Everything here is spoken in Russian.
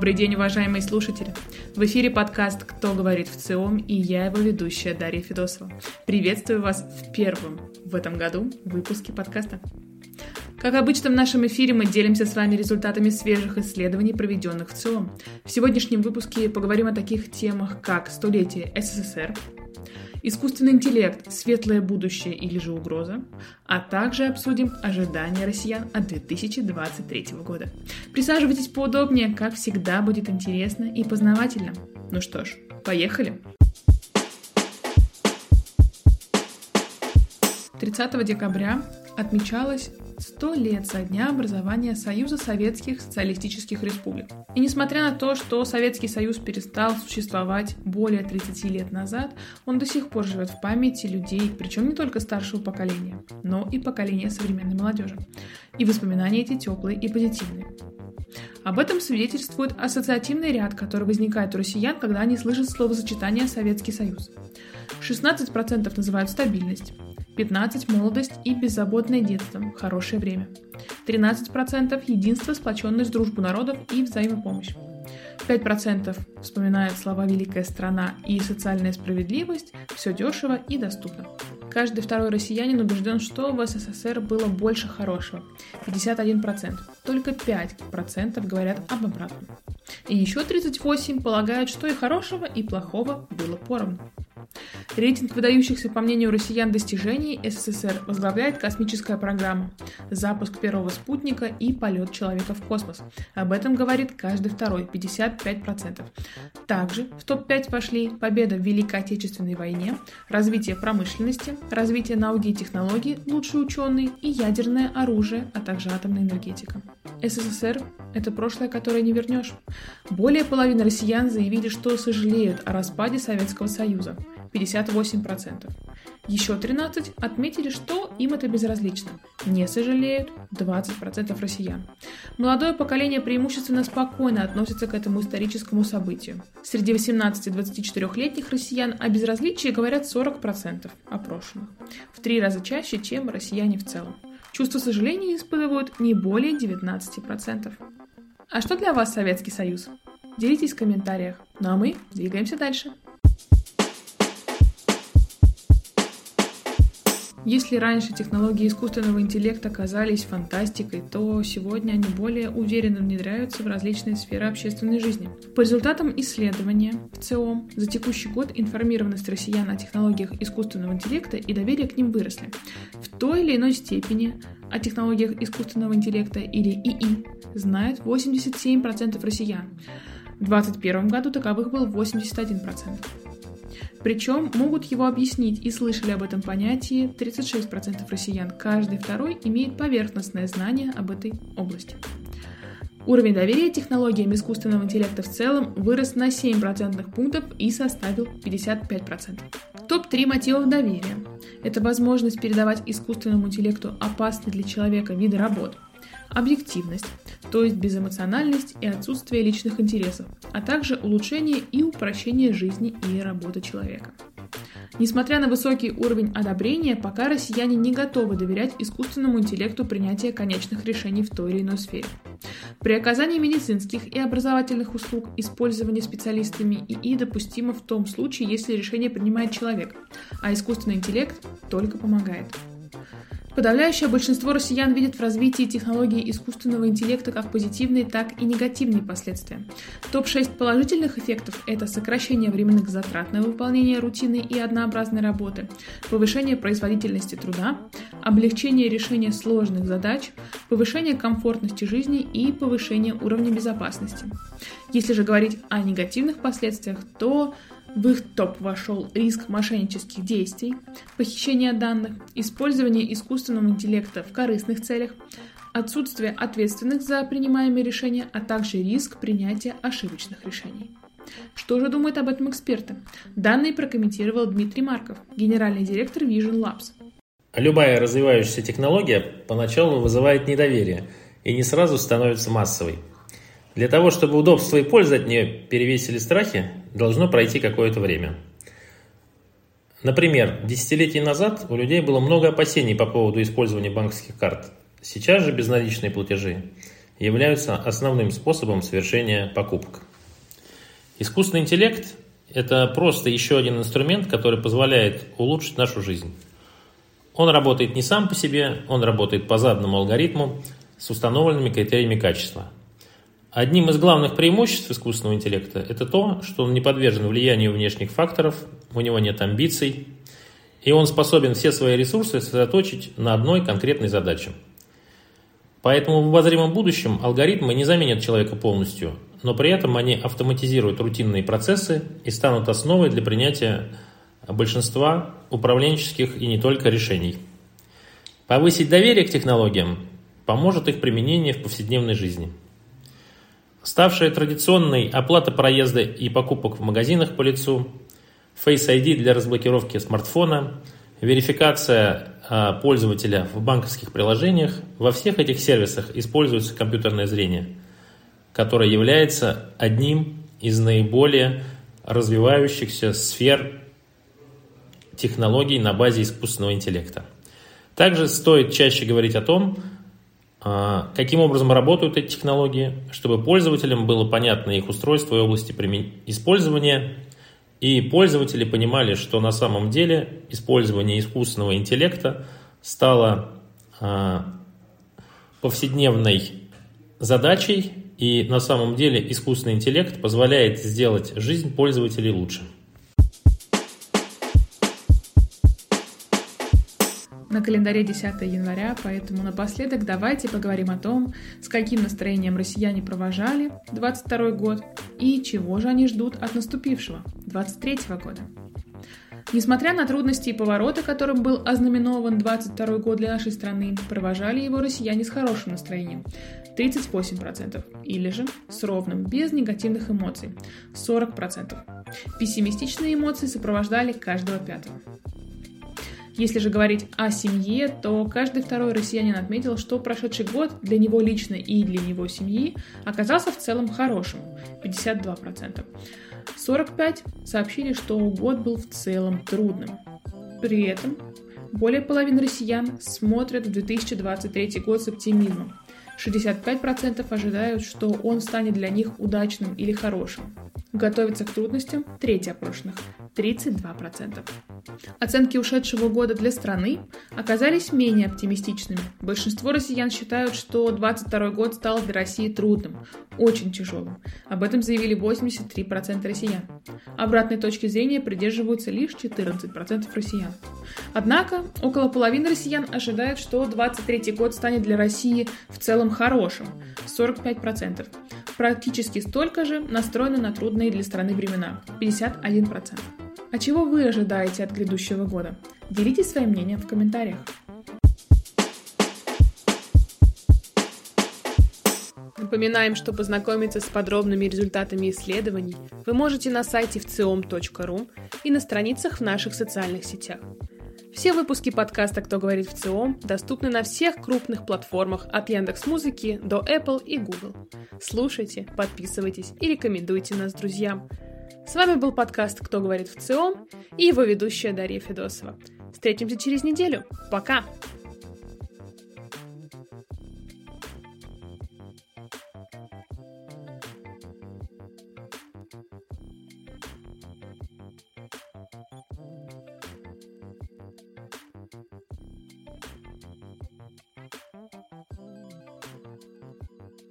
Добрый день, уважаемые слушатели! В эфире подкаст «Кто говорит в ЦИОМ» и я его ведущая Дарья Федосова. Приветствую вас в первом в этом году выпуске подкаста. Как обычно в нашем эфире мы делимся с вами результатами свежих исследований, проведенных в ЦИОМ. В сегодняшнем выпуске поговорим о таких темах, как столетие СССР, искусственный интеллект, светлое будущее или же угроза, а также обсудим ожидания россиян от 2023 года. Присаживайтесь поудобнее, как всегда будет интересно и познавательно. Ну что ж, поехали! 30 декабря отмечалось 100 лет со дня образования Союза Советских Социалистических Республик. И несмотря на то, что Советский Союз перестал существовать более 30 лет назад, он до сих пор живет в памяти людей, причем не только старшего поколения, но и поколения современной молодежи. И воспоминания эти теплые и позитивные. Об этом свидетельствует ассоциативный ряд, который возникает у россиян, когда они слышат словосочетание «Советский Союз». 16% называют стабильность, 15 – молодость и беззаботное детство, хорошее время. 13% – единство, сплоченность, дружбу народов и взаимопомощь. 5% вспоминают слова «великая страна» и «социальная справедливость», «все дешево и доступно». Каждый второй россиянин убежден, что в СССР было больше хорошего – 51%. Только 5% говорят об обратном. И еще 38% полагают, что и хорошего, и плохого было поровну. Рейтинг выдающихся, по мнению россиян, достижений СССР возглавляет космическая программа, запуск первого спутника и полет человека в космос. Об этом говорит каждый второй, 55%. Также в топ-5 вошли победа в Великой Отечественной войне, развитие промышленности, развитие науки и технологий, лучшие ученые и ядерное оружие, а также атомная энергетика. СССР – это прошлое, которое не вернешь. Более половины россиян заявили, что сожалеют о распаде Советского Союза. 58%. Еще 13 отметили, что им это безразлично. Не сожалеют 20% россиян. Молодое поколение преимущественно спокойно относится к этому историческому событию. Среди 18-24-летних россиян о безразличии говорят 40% опрошенных. В три раза чаще, чем россияне в целом. Чувство сожаления испытывают не более 19%. А что для вас Советский Союз? Делитесь в комментариях. Ну а мы двигаемся дальше. Если раньше технологии искусственного интеллекта казались фантастикой, то сегодня они более уверенно внедряются в различные сферы общественной жизни. По результатам исследования в ЦИОМ за текущий год информированность россиян о технологиях искусственного интеллекта и доверие к ним выросли. В той или иной степени о технологиях искусственного интеллекта или ИИ знают 87% россиян. В 2021 году таковых был 81%. Причем могут его объяснить и слышали об этом понятии 36% россиян. Каждый второй имеет поверхностное знание об этой области. Уровень доверия технологиям искусственного интеллекта в целом вырос на 7 процентных пунктов и составил 55%. Топ-3 мотивов доверия. Это возможность передавать искусственному интеллекту опасные для человека виды работ – объективность, то есть безэмоциональность и отсутствие личных интересов, а также улучшение и упрощение жизни и работы человека. Несмотря на высокий уровень одобрения, пока россияне не готовы доверять искусственному интеллекту принятия конечных решений в той или иной сфере. При оказании медицинских и образовательных услуг использование специалистами ИИ допустимо в том случае, если решение принимает человек, а искусственный интеллект только помогает. Подавляющее большинство россиян видит в развитии технологий искусственного интеллекта как позитивные, так и негативные последствия. Топ-6 положительных эффектов – это сокращение временных затрат на выполнение рутинной и однообразной работы, повышение производительности труда, облегчение решения сложных задач, повышение комфортности жизни и повышение уровня безопасности. Если же говорить о негативных последствиях, то в их топ вошел риск мошеннических действий, похищение данных, использование искусственного интеллекта в корыстных целях, отсутствие ответственных за принимаемые решения, а также риск принятия ошибочных решений. Что же думают об этом эксперты? Данные прокомментировал Дмитрий Марков, генеральный директор Vision Labs. Любая развивающаяся технология поначалу вызывает недоверие и не сразу становится массовой – для того, чтобы удобство и польза от нее перевесили страхи, должно пройти какое-то время. Например, десятилетия назад у людей было много опасений по поводу использования банковских карт. Сейчас же безналичные платежи являются основным способом совершения покупок. Искусственный интеллект – это просто еще один инструмент, который позволяет улучшить нашу жизнь. Он работает не сам по себе, он работает по заданному алгоритму с установленными критериями качества. Одним из главных преимуществ искусственного интеллекта – это то, что он не подвержен влиянию внешних факторов, у него нет амбиций, и он способен все свои ресурсы сосредоточить на одной конкретной задаче. Поэтому в обозримом будущем алгоритмы не заменят человека полностью, но при этом они автоматизируют рутинные процессы и станут основой для принятия большинства управленческих и не только решений. Повысить доверие к технологиям поможет их применение в повседневной жизни. Ставшая традиционной оплата проезда и покупок в магазинах по лицу, Face ID для разблокировки смартфона, верификация а, пользователя в банковских приложениях, во всех этих сервисах используется компьютерное зрение – которая является одним из наиболее развивающихся сфер технологий на базе искусственного интеллекта. Также стоит чаще говорить о том, каким образом работают эти технологии, чтобы пользователям было понятно их устройство и области использования, и пользователи понимали, что на самом деле использование искусственного интеллекта стало а, повседневной задачей. И на самом деле искусственный интеллект позволяет сделать жизнь пользователей лучше. На календаре 10 января, поэтому напоследок давайте поговорим о том, с каким настроением россияне провожали 22 год и чего же они ждут от наступившего 23 года. Несмотря на трудности и повороты, которым был ознаменован 22 год для нашей страны, провожали его россияне с хорошим настроением. 38%, или же с ровным, без негативных эмоций, 40%. Пессимистичные эмоции сопровождали каждого пятого. Если же говорить о семье, то каждый второй россиянин отметил, что прошедший год для него лично и для его семьи оказался в целом хорошим – 52%. 45 сообщили, что год был в целом трудным. При этом более половины россиян смотрят в 2023 год с оптимизмом. 65% ожидают, что он станет для них удачным или хорошим. Готовиться к трудностям – треть опрошенных – 32%. Оценки ушедшего года для страны оказались менее оптимистичными. Большинство россиян считают, что 2022 год стал для России трудным, очень тяжелым. Об этом заявили 83% россиян. Обратной точки зрения придерживаются лишь 14% россиян. Однако, около половины россиян ожидают, что 2023 год станет для России в целом хорошим – 45%. Практически столько же настроены на трудные для страны времена – 51%. А чего вы ожидаете от грядущего года? Делитесь своим мнением в комментариях. Напоминаем, что познакомиться с подробными результатами исследований вы можете на сайте вциом.ру и на страницах в наших социальных сетях. Все выпуски подкаста «Кто говорит в ЦИОМ» доступны на всех крупных платформах от Яндекс Музыки до Apple и Google. Слушайте, подписывайтесь и рекомендуйте нас друзьям. С вами был подкаст «Кто говорит в ЦИОМ» и его ведущая Дарья Федосова. Встретимся через неделю. Пока!